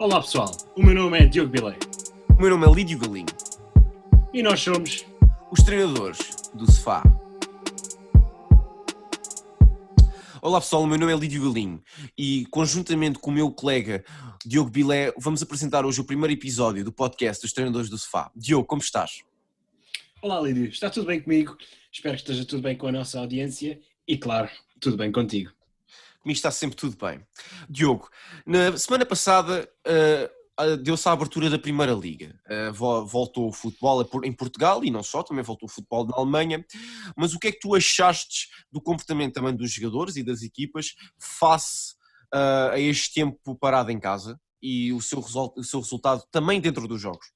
Olá pessoal, o meu nome é Diogo Bilei O meu nome é Lídio Galinho, e nós somos. os treinadores do Sofá. Olá pessoal, o meu nome é Lídio Galinho e conjuntamente com o meu colega Diogo Bilé vamos apresentar hoje o primeiro episódio do podcast dos treinadores do Sofá. Diogo, como estás? Olá Lídio, está tudo bem comigo? Espero que esteja tudo bem com a nossa audiência e, claro, tudo bem contigo. Comigo está sempre tudo bem. Diogo, na semana passada ah, deu-se a abertura da Primeira Liga. Uh, vo- voltou o futebol em Portugal e não só, também voltou o futebol na Alemanha. Mas o que é que tu achaste do comportamento também dos jogadores e das equipas face ah, a este tempo parado em casa e o seu, o seu resultado também dentro dos jogos?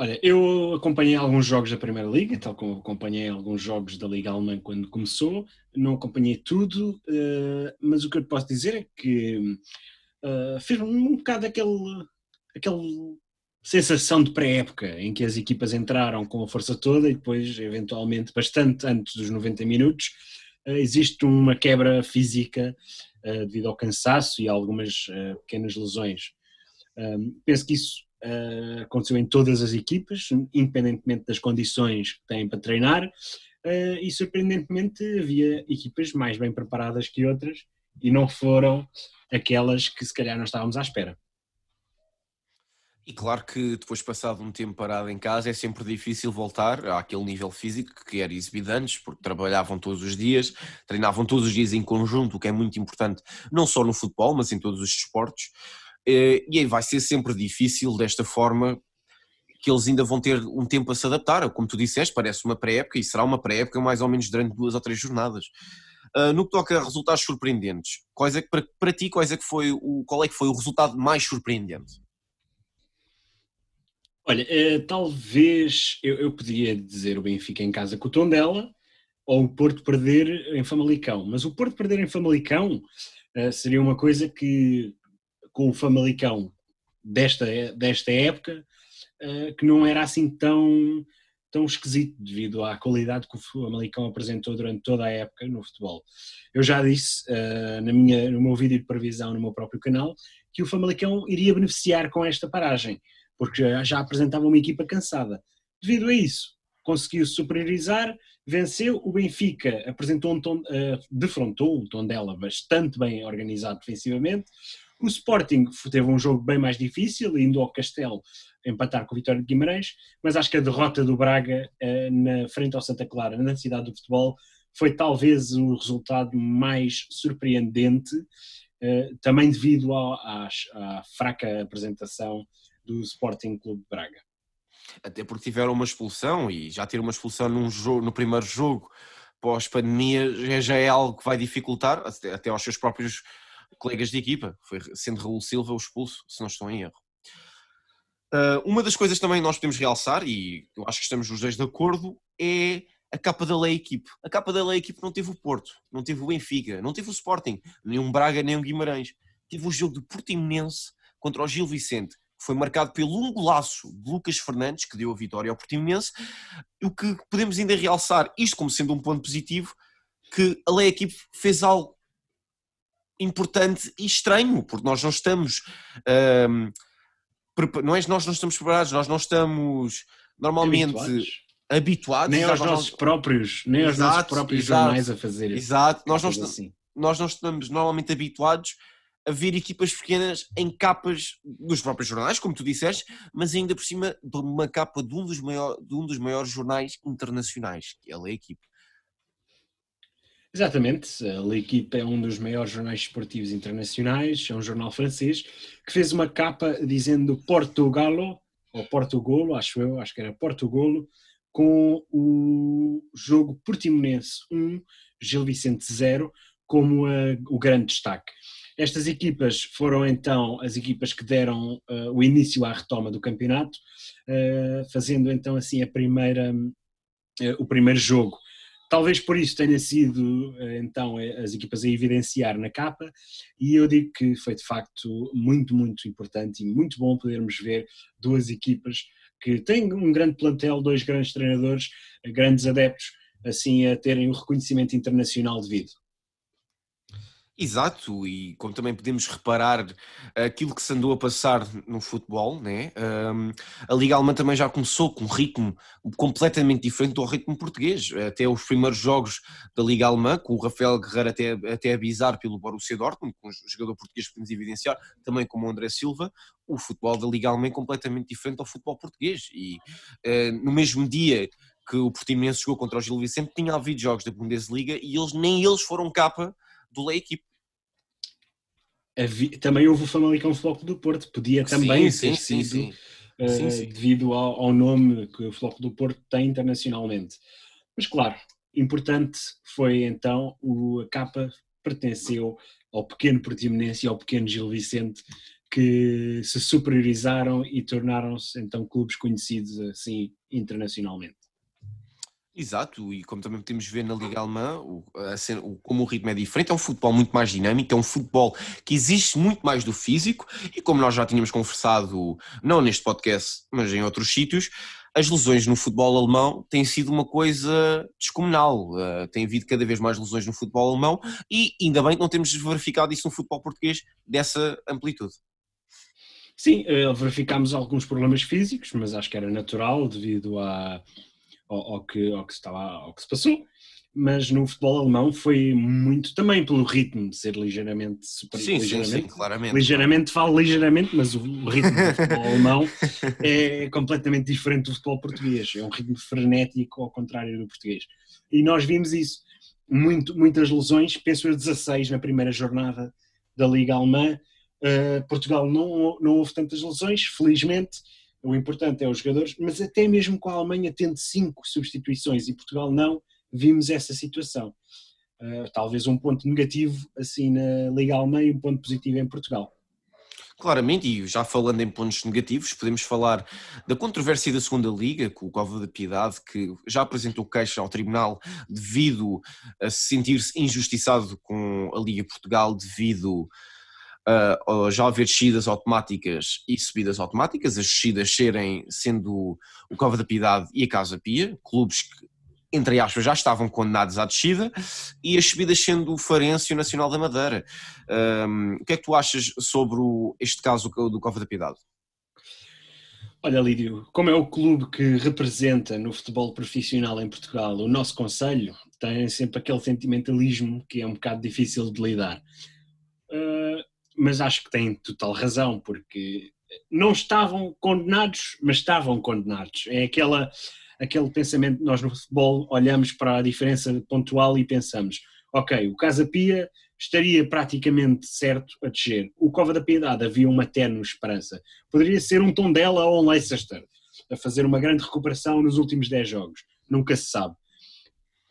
Olha, eu acompanhei alguns jogos da Primeira Liga, tal como acompanhei alguns jogos da Liga Alemã quando começou. Não acompanhei tudo, eh, mas o que eu posso dizer é que eh, fez um bocado aquele, aquele sensação de pré-época, em que as equipas entraram com a força toda e depois, eventualmente, bastante antes dos 90 minutos, eh, existe uma quebra física devido ao cansaço e a algumas pequenas lesões. Penso que isso uh, aconteceu em todas as equipas, independentemente das condições que têm para treinar, uh, e surpreendentemente havia equipas mais bem preparadas que outras e não foram aquelas que se calhar não estávamos à espera. E claro que depois passado um tempo parado em casa é sempre difícil voltar àquele nível físico que era exibido antes, porque trabalhavam todos os dias, treinavam todos os dias em conjunto, o que é muito importante não só no futebol, mas em todos os desportos. Eh, E aí vai ser sempre difícil desta forma que eles ainda vão ter um tempo a se adaptar. Como tu disseste, parece uma pré-época e será uma pré-época mais ou menos durante duas ou três jornadas. Ah, no que toca a resultados surpreendentes, quais é que, para, para ti, quais é que foi o, qual é que foi o resultado mais surpreendente? Olha, eh, talvez eu, eu poderia dizer o Benfica em casa com o Tondela ou o Porto perder em Famalicão, mas o Porto perder em Famalicão eh, seria uma coisa que com o Famalicão desta, desta época eh, que não era assim tão, tão esquisito devido à qualidade que o Famalicão apresentou durante toda a época no futebol. Eu já disse eh, na minha, no meu vídeo de previsão no meu próprio canal que o Famalicão iria beneficiar com esta paragem porque já, apresentava uma equipa cansada. Devido a isso, conseguiu superiorizar, venceu. O Benfica apresentou um tom, eh, defrontou um tom dela bastante bem organizado defensivamente. O Sporting teve um jogo bem mais difícil, indo ao Castelo empatar com o Vitória de Guimarães, mas acho que a derrota do Braga eh, na frente ao Santa Clara, na cidade do futebol, foi talvez o resultado mais surpreendente, eh, também devido às- à fraca apresentação do Sporting Clube de Braga. até porque tiveram uma expulsão e já ter uma expulsão num jogo, no primeiro jogo pós-pandemia já, é algo que vai dificultar até aos seus próprios colegas de equipa. Foi sendo Raul Silva o expulso, se não estou em erro. Ah, uma das coisas também nós podemos realçar, e eu acho que estamos os dois de acordo, é a capa da lei equipe. A capa da lei equipe não teve o Porto, não teve o Benfica, não teve o Sporting, nem um Braga, nem um Guimarães. Teve o jogo do Portimonense contra o Gil Vicente, que foi marcado pelo um golaço de Lucas Fernandes, que deu a vitória ao Portimonense. O que podemos ainda realçar, isto como sendo um ponto positivo, que a lei equipe fez algo importante e estranho, porque nós não estamos. prepa- não é nós não estamos preparados, nós não estamos normalmente habituados. Habituados. Nem aos nossos próprios, nem aos nossos Exato, próprios exato. jornais a fazer Exato, nós não, coisas esta- assim. nós não estamos normalmente habituados a ver equipas pequenas em capas dos próprios jornais, como tu disseste, mas ainda por cima de uma capa de um dos, maior, de um dos maiores jornais internacionais, que é a Equipe. Exatamente, a L'Equipe é um dos maiores jornais esportivos internacionais, é um jornal francês, que fez uma capa dizendo Portugalo, ou Portugolo, acho eu, acho que era Portugolo, com o jogo Portimonense 1, Gil Vicente 0, como a- o grande destaque. Estas equipas foram então as equipas que deram eh, o início à retoma do campeonato, eh, fazendo então assim a primeira, eh, o primeiro jogo. Talvez por isso tenha sido eh, então eh, as equipas a evidenciar na capa, e eu digo que foi de facto muito, muito importante e muito bom podermos ver duas equipas que têm um grande plantel, dois grandes treinadores, eh, grandes adeptos, assim a terem o reconhecimento internacional devido. Exato, e como também podemos reparar aquilo que se andou a passar no futebol, né? Um, a Liga Alemã também já começou com um ritmo completamente diferente do ritmo português. Até os primeiros jogos da Liga Alemã, com o Rafael Guerreiro até, até a bizar pelo Borussia Dortmund, com um jogador português que podemos evidenciar, também como o André Silva, o futebol da Liga Alemã é completamente diferente ao futebol português. E uh, no mesmo dia que o Portimonense jogou contra o Gil Vicente, tinha havido jogos da Bundesliga e eles nem eles foram capa do La Equipe também houve o Famalicão Floco do Porto, podia também sim, ter sim, sido sim, uh, devido ao, ao, nome que o Floco do Porto tem internacionalmente. Mas claro, importante foi então o, a capa pertenceu ao pequeno Portimonense e ao pequeno Gil Vicente que se superiorizaram e tornaram-se então clubes conhecidos assim internacionalmente. Exato, e como também podemos ver na Liga Alemã, o, a, o, como o ritmo é diferente, é um futebol muito mais dinâmico, é um futebol que existe muito mais do físico, e como nós já tínhamos conversado, não neste podcast, mas em outros sítios, as lesões no futebol alemão têm sido uma coisa descomunal. Uh, tem havido cada vez mais lesões no futebol alemão e ainda bem que não temos verificado isso no futebol português dessa amplitude. Sim, uh, verificámos alguns problemas físicos, mas acho que era natural devido a ao, ao, que, ao, que estava, ao que se passou, mas no futebol alemão foi muito também pelo ritmo de ser ligeiramente superior. Sim, ligeiramente, sim, sim, claramente. Ligeiramente, falo ligeiramente, mas o ritmo do futebol alemão é completamente diferente do futebol português. É um ritmo frenético, ao contrário do português. E nós vimos isso. Muito, muitas lesões, penso eu 16 na primeira jornada da Liga Alemã. Uh, Portugal não, não houve tantas lesões, felizmente o importante é os jogadores, mas até mesmo com a Alemanha tendo cinco substituições e Portugal não, vimos essa situação. Uh, talvez um ponto negativo assim na Liga Alemã e um ponto positivo em Portugal. Claramente, e já falando em pontos negativos, podemos falar da controvérsia da segunda Liga, com o Cova da Piedade, que já apresentou queixa ao Tribunal devido a se sentir-se injustiçado com a Liga Portugal devido uh, já haver descidas automáticas e subidas automáticas, as descidas serem sendo o Cova da Piedade e a Casa Pia, clubes que, entre aspas, já estavam condenados à descida, e as subidas sendo o Farense e o Nacional da Madeira. Um, o que é que tu achas sobre o, este caso do Cova da Piedade? Olha, Lídio, como é o clube que representa no futebol profissional em Portugal o nosso Conselho, tem sempre aquele sentimentalismo que é um bocado difícil de lidar. Mas acho que tem total razão, porque não estavam condenados, mas estavam condenados. É aquela, aquele pensamento, nós no futebol olhamos para a diferença pontual e pensamos, ok, o Casa Pia estaria praticamente certo a descer. O Cova da Piedade havia uma terno esperança. Poderia ser um Tondela ou um Leicester a fazer uma grande recuperação nos últimos 10 jogos. Nunca se sabe.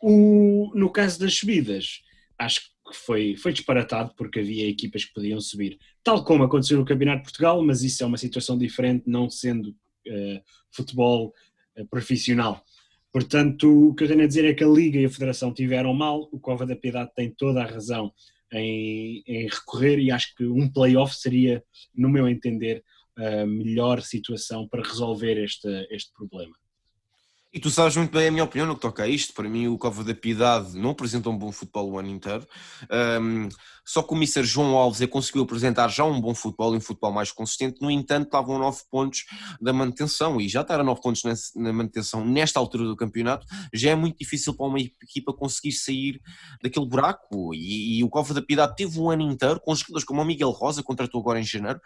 O, no caso das subidas, acho que que foi, foi disparatado porque havia equipas que podiam subir, tal como aconteceu no Campeonato de Portugal, mas isso é uma situação diferente, não sendo uh, futebol uh, profissional. Portanto, o que eu tenho a dizer é que a Liga e a Federação tiveram mal, o Cova da Piedade tem toda a razão em, em recorrer e acho que um play-off seria, no meu entender, a melhor situação para resolver este, este problema. E tu sabes muito bem a minha opinião no que toca a isto. Para mim, o Cova da Piedade não apresenta um bom futebol o ano inteiro. Um, só que o Mr. João Alves é conseguiu apresentar já um bom futebol e um futebol mais consistente. No entanto, estavam 9 pontos da manutenção. E já estar a 9 pontos na manutenção nesta altura do campeonato já é muito difícil para uma equipa conseguir sair daquele buraco. E, e o Cova da Piedade teve um ano inteiro com jogadores como o Miguel Rosa, contratou agora em janeiro,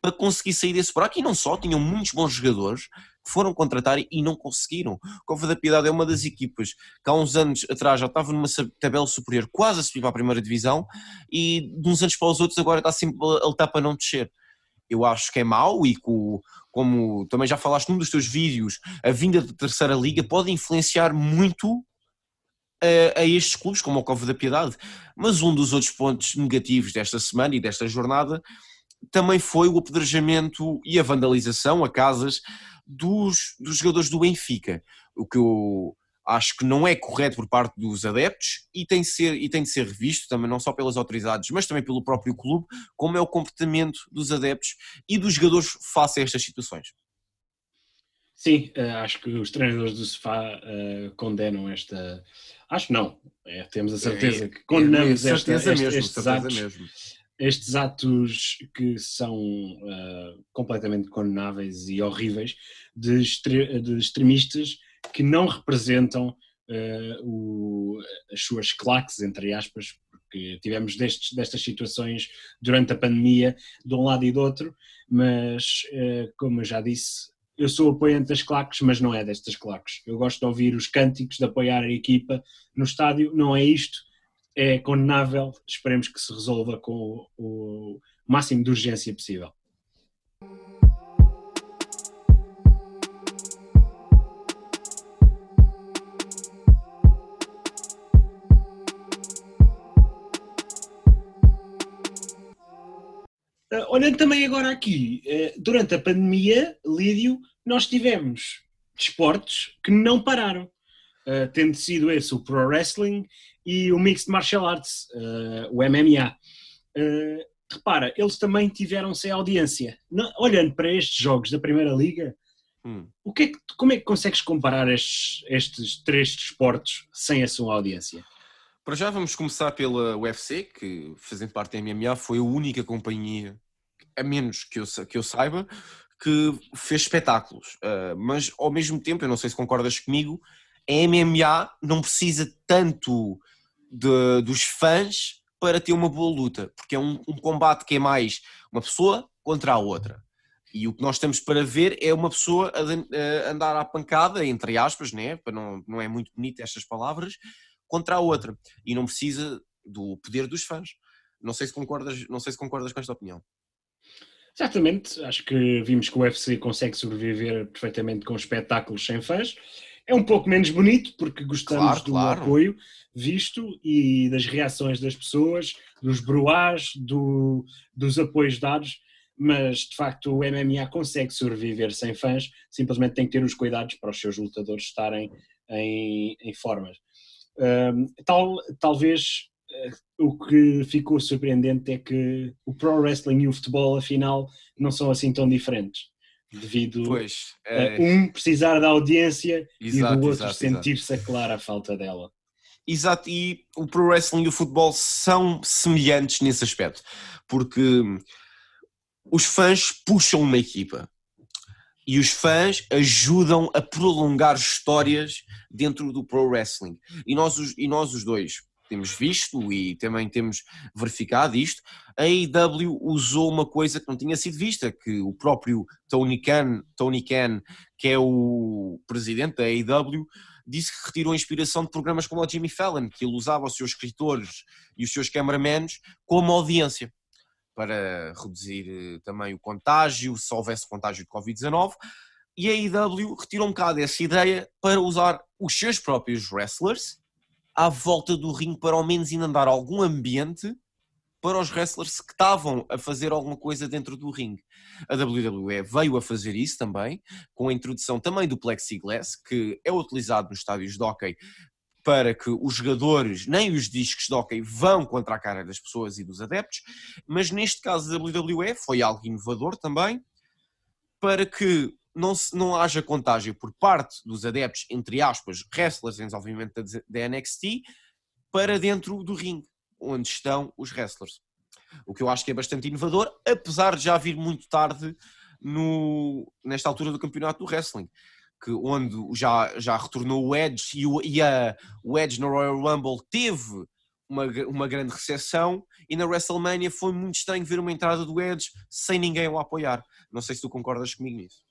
para conseguir sair desse buraco. E não só, tinham muitos bons jogadores que foram contratar e não conseguiram. Cova da Piedade é uma das equipas que há uns anos atrás já estava numa tabela superior, quase a subir para a primeira divisão, e de uns anos para os outros agora está sempre a lutar para não descer. Eu acho que é mau e que, como também já falaste num dos teus vídeos, a vinda da terceira liga pode influenciar muito a, a, estes clubes, como o Cova da Piedade. Mas um dos outros pontos negativos desta semana e desta jornada também foi o apedrejamento e a vandalização a casas dos, dos jogadores do Benfica, o que eu acho que não é correto por parte dos adeptos e tem, de ser, e tem de ser revisto também não só pelas autoridades, mas também pelo próprio clube, como é o comportamento dos adeptos e dos jogadores face a estas situações. Sim, eh, acho que os treinadores do Sofá uh, condenam esta Acho não. É, temos a certeza é, que condenamos é, esta, esta, mesmo, estes, atos, mesmo. Estes atos que são uh, completamente condenáveis e horríveis de, extre de extremistas que não representam uh, o, as suas claques, entre aspas, porque tivemos destes, destas situações durante a pandemia, de um lado e do outro, mas, uh, como eu já disse, eu sou apoiante das claques, mas não é destas claques. Eu gosto de ouvir os cânticos, de apoiar a equipa no estádio, não é isto, é condenável, esperemos que se resolva com o máximo de urgência possível. Uh, olhando também agora aqui, uh, durante a pandemia, Lídio, nós tivemos desportos que não pararam, uh, tendo sido esse o Pro Wrestling e o Mixed Martial Arts, o MMA. repara, eles também tiveram sem audiência. Não, olhando para estes jogos da Primeira Liga, hum. o que é que, como é que consegues comparar estes, estes três desportos sem a sua audiência? Para já vamos começar pela UFC, que fazendo parte da MMA foi a única companhia, a menos que eu, que eu saiba, que fez espetáculos. Uh, mas ao mesmo tempo, eu não sei se concordas comigo, a MMA não precisa tanto de, dos fãs para ter uma boa luta, porque é um, um combate que é mais uma pessoa contra a outra. E o que nós estamos para ver é uma pessoa a, a andar à pancada, entre aspas, né? para não, não é muito bonito estas palavras, contra a outra e não precisa do poder dos fãs. Não sei se concordas, não sei se concordas com esta opinião. Exatamente, acho que vimos que o UFC consegue sobreviver perfeitamente com espetáculos sem fãs. É um pouco menos bonito porque gostamos claro, do claro. apoio visto e das reações das pessoas, dos bruás, do, dos apoios dados, mas de facto o MMA consegue sobreviver sem fãs, simplesmente tem que ter os cuidados para os seus lutadores estarem em, em formas tal, talvez uh, o que ficou surpreendente é que o pro wrestling e o futebol, afinal, não são assim tão diferentes. Devido pois, é... a um precisar da audiência exato, e do outro sentir-se a clara a falta dela. Exato, e o pro wrestling e o futebol são semelhantes nesse aspecto, porque os fãs puxam uma equipa e os fãs ajudam a prolongar histórias dentro do pro wrestling. E nós, os, e nós os dois temos visto e também temos verificado isto, a AEW usou uma coisa que não tinha sido vista, que o próprio Tony Khan, Tony Khan que é o presidente da AEW, disse que retirou inspiração de programas como o Jimmy Fallon, que ele usava os seus escritores e os seus cameramans como audiência para reduzir eh, também o contágio, se houvesse contágio de Covid-19. E a IW retirou um bocado essa ideia para usar os seus próprios wrestlers à volta do ringue para ao menos ainda dar algum ambiente para os wrestlers que estavam a fazer alguma coisa dentro do ringue. A WWE veio a fazer isso também, com a introdução também do plexiglass, que é utilizado nos estádios de hockey para que os jogadores nem os discos de hockey vão contra a cara das pessoas e dos adeptos, mas neste caso da WWE foi algo inovador também, para que não, se, não haja contágio por parte dos adeptos, entre aspas, wrestlers, desenvolvimento da, da NXT, para dentro do ringue, onde estão os wrestlers. O que eu acho que é bastante inovador, apesar de já vir muito tarde no, nesta altura do campeonato do wrestling que onde já, já retornou o Edge e, o, e a, o Edge no Royal Rumble teve uma, uma grande recepção e na WrestleMania foi muito estranho ver uma entrada do Edge sem ninguém o apoiar. Não sei se tu concordas comigo nisso.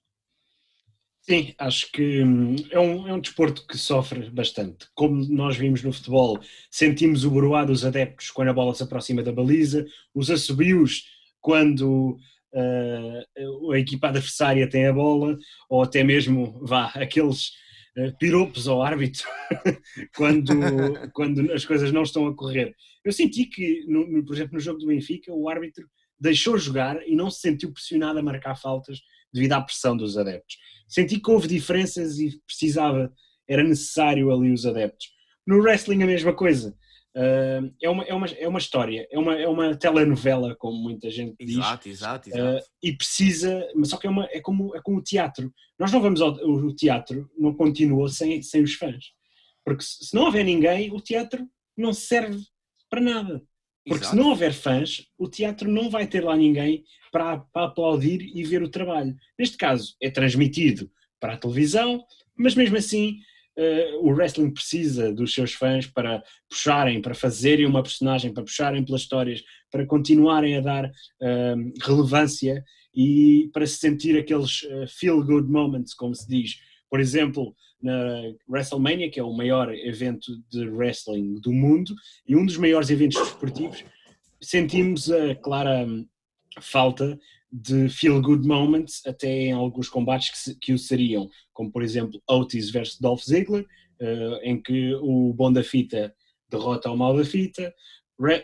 Sim, acho que hum, é um, é um desporto que sofre bastante. Como nós vimos no futebol, sentimos o broá dos adeptos quando a bola se aproxima da baliza, os assobios quando uh, a equipa adversária tem a bola, ou até mesmo, vá, aqueles uh, piropos ao árbitro quando, quando as coisas não estão a correr. Eu senti que, no, no, por exemplo, no jogo do Benfica, o árbitro deixou jogar e não se sentiu pressionado a marcar faltas devido à pressão dos adeptos. Senti que houve diferenças e precisava, era necessário ali os adeptos. No wrestling a mesma coisa. Uh, é, uma, é, uma, é uma história, é uma, é uma telenovela, como muita gente diz. Exato, exato, exato. Uh, e precisa, mas só que é, uma, é, como, é como o teatro. Nós não vamos ao o teatro, não continua sem, sem os fãs. Porque se não houver ninguém, o teatro não serve para nada. Porque Exato. se não houver fãs, o teatro não vai ter lá ninguém para, para aplaudir e ver o trabalho. Neste caso, é transmitido para a televisão, mas mesmo assim uh, o wrestling precisa dos seus fãs para puxarem, para fazerem uma personagem, para puxarem pelas histórias, para continuarem a dar uh, relevância e para se sentir aqueles uh, feel good moments, como se diz. Por exemplo, na WrestleMania, que é o maior evento de wrestling do mundo e um dos maiores eventos desportivos, sentimos a clara falta de feel good moments até em alguns combates que, se, que o seriam, como por exemplo Otis versus Dolph Ziggler, uh, em que o bom da fita derrota o mal da fita,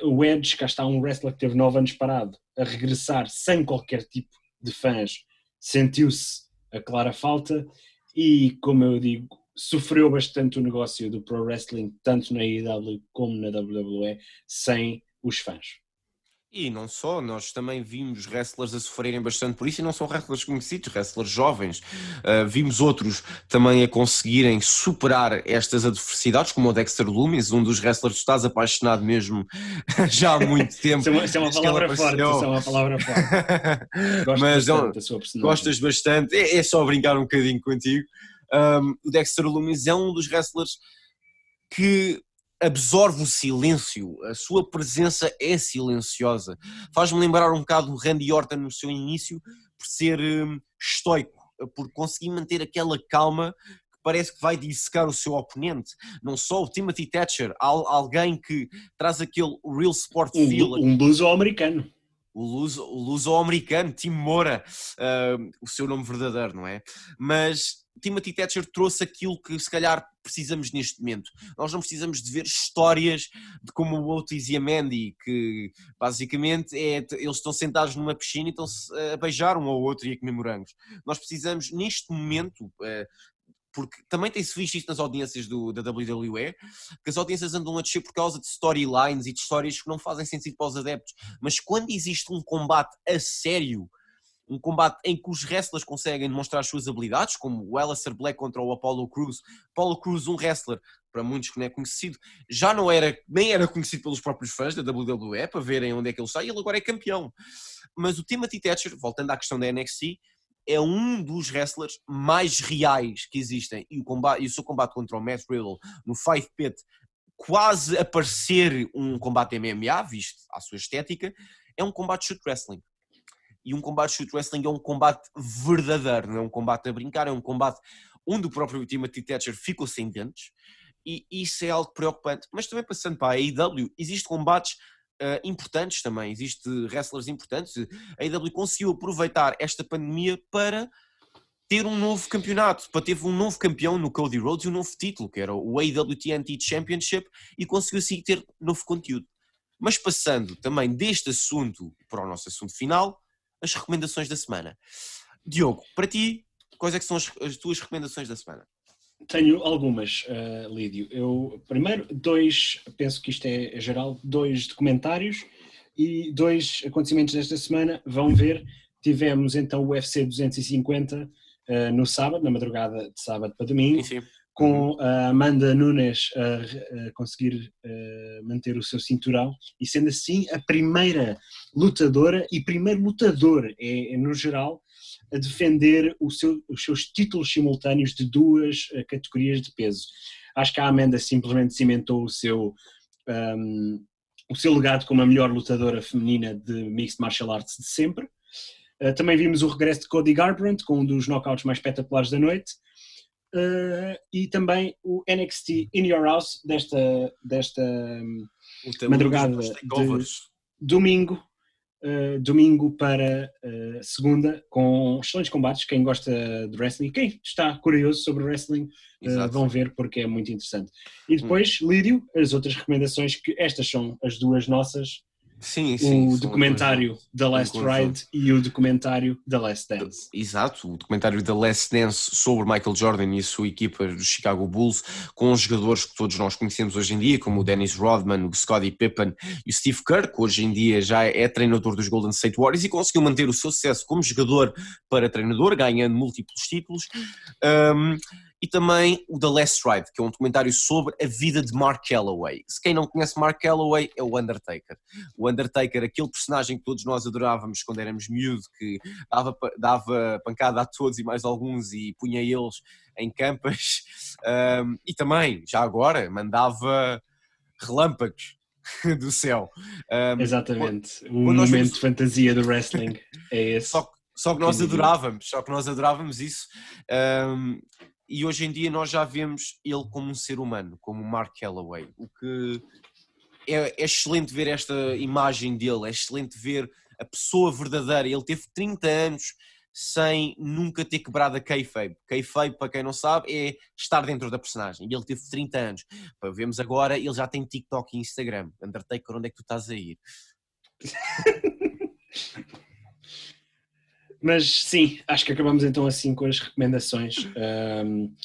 o Edge, cá está um wrestler que teve 9 anos parado, a regressar sem qualquer tipo de fãs, sentiu-se a clara falta e, como eu digo, sofreu bastante o negócio do pro wrestling, tanto na AEW como na WWE, sem os fãs. E não só, nós também vimos wrestlers a sofrerem bastante por isso, e não são wrestlers conhecidos, wrestlers jovens. Uh, vimos outros também a conseguirem superar estas adversidades, como o Dexter Loomis, um dos wrestlers que estás apaixonado mesmo já há muito tempo. isso, é uma, isso é uma palavra forte, isso é uma palavra forte. Gosto Mas, bastante. Gostas bastante, é, é, só brincar um bocadinho contigo. Um, o Dexter Loomis é um dos wrestlers que absorve o silêncio, a sua presença é silenciosa. Faz-me lembrar um bocado do Randy Orton no seu início, por ser um, estoico, por conseguir manter aquela calma que parece que vai dissecar o seu oponente. Não só o Timothy Thatcher, alguém que traz aquele real sport feel. Um, um blues americano o luso, o luso-americano, Tim Moura, uh, o seu nome verdadeiro, não é? Mas Timothy Thatcher trouxe aquilo que se calhar precisamos neste momento. Nós não precisamos de ver histórias de como o Otis e a Mandy, que basicamente é, eles estão sentados numa piscina e estão-se a beijar um ao outro e a comer morangos. Nós precisamos, neste momento, uh, porque também tem-se visto isto nas audiências do, da WWE, que as audiências andam a descer por causa de storylines e de histórias que não fazem sentido para os adeptos. Mas quando existe um combate a sério, um combate em que os wrestlers conseguem demonstrar as suas habilidades, como o Aleister Black contra o Apollo Cruz. Apollo Cruz, um wrestler, para muitos que não é conhecido, já não era, nem era conhecido pelos próprios fãs da WWE, para verem onde é que ele está, e ele agora é campeão. Mas o Timothy Thatcher, voltando à questão da NXT, é um dos wrestlers mais reais que existem. E o, combate, e o seu combate contra o Matt Riddle no Fight Pit, quase a parecer um combate MMA, visto a sua estética, é um combate shoot wrestling. E um combate shoot wrestling é um combate verdadeiro, não é um combate a brincar, é um combate onde o próprio Timothy Thatcher ficou sem dentes. E isso é algo preocupante. Mas também passando para a AEW, existem combates uh, importantes também, existe wrestlers importantes. A AEW conseguiu aproveitar esta pandemia para ter um novo campeonato, para ter um novo campeão no Cody Rhodes e um novo título, que era o AEW TNT Championship, e conseguiu assim ter novo conteúdo. Mas passando também deste assunto para o nosso assunto final, as recomendações da semana. Diogo, para ti, quais é são as, as tuas recomendações da semana? Tenho algumas, uh, Lídio. Eu, primeiro, dois, penso que isto é, é, geral, dois documentários e dois acontecimentos desta semana. Vão ver, tivemos então o UFC 250 uh, no sábado, na madrugada de sábado para domingo, sim, sim. com a Amanda Nunes a, a conseguir uh, manter o seu cinturão e sendo assim a primeira lutadora e primeiro lutador, é, é no geral, a defender seu, os seus títulos simultâneos de duas uh, categorias de peso. Acho que a Amanda simplesmente cimentou o seu, um, o seu legado como a melhor lutadora feminina de Mixed Martial Arts de sempre. Uh, também vimos o regresso de Cody Garbrandt com um dos knockouts mais espetaculares da noite. Uh, e também o NXT In Your House desta, desta um, madrugada de domingo uh, domingo para uh, segunda, com excelentes combates. Quem gosta de wrestling, quem está curioso sobre wrestling, uh, vão ver porque é muito interessante. E depois, hum. Lídio, as outras recomendações, que estas são as duas nossas Sim, sim. O documentário The Last Ride e o documentário The Last Dance. Exato, o documentário The Last Dance sobre Michael Jordan e a sua equipa do Chicago Bulls, com os jogadores que todos nós conhecemos hoje em dia, como o Dennis Rodman, o Scottie Pippen e o Steve Kerr, que hoje em dia já é treinador dos Golden State Warriors e conseguiu manter o seu sucesso como jogador para treinador, ganhando múltiplos títulos. Um, e também o The Last Ride, que é um documentário sobre a vida de Mark Calloway. Se quem não conhece Mark Calloway é o Undertaker. O Undertaker, aquele personagem que todos nós adorávamos quando éramos miúdos, que dava, dava pancada a todos e mais alguns e punha eles em campas, um, e também, já agora, mandava relâmpagos do céu. Um, Exatamente, o momento vimos... de fantasia do wrestling é esse. Só, só que nós adorávamos, só que nós adorávamos isso. Um, e hoje em dia nós já vemos ele como um ser humano, como Mark Calloway, o que é, é, excelente ver esta imagem dele, é excelente ver a pessoa verdadeira. Ele teve 30 anos sem nunca ter quebrado a kayfabe. Kayfabe, para quem não sabe, é estar dentro da personagem. E ele teve 30 anos. Para vemos agora, ele já tem TikTok e Instagram. Undertaker, onde é que tu estás a ir? Mas sim, acho que acabamos então assim com as recomendações. Um,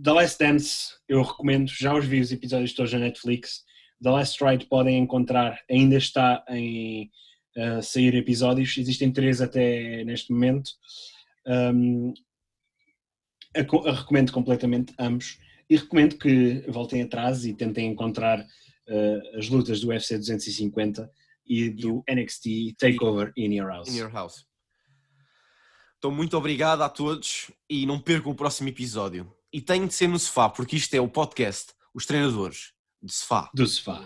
The Last Dance, eu recomendo, já os vi os episódios todos na Netflix. The Last Ride podem encontrar, ainda está em uh, sair episódios, existem três até neste momento. Um, a, a recomendo completamente ambos e recomendo que voltem atrás e tentem encontrar uh, as lutas do UFC 250 e do NXT Takeover in Your House. In your house. Então, muito obrigado a todos e não percam o próximo episódio. E tem de ser no sofá, porque isto é o podcast Os Treinadores do Sofá. Do Sofá.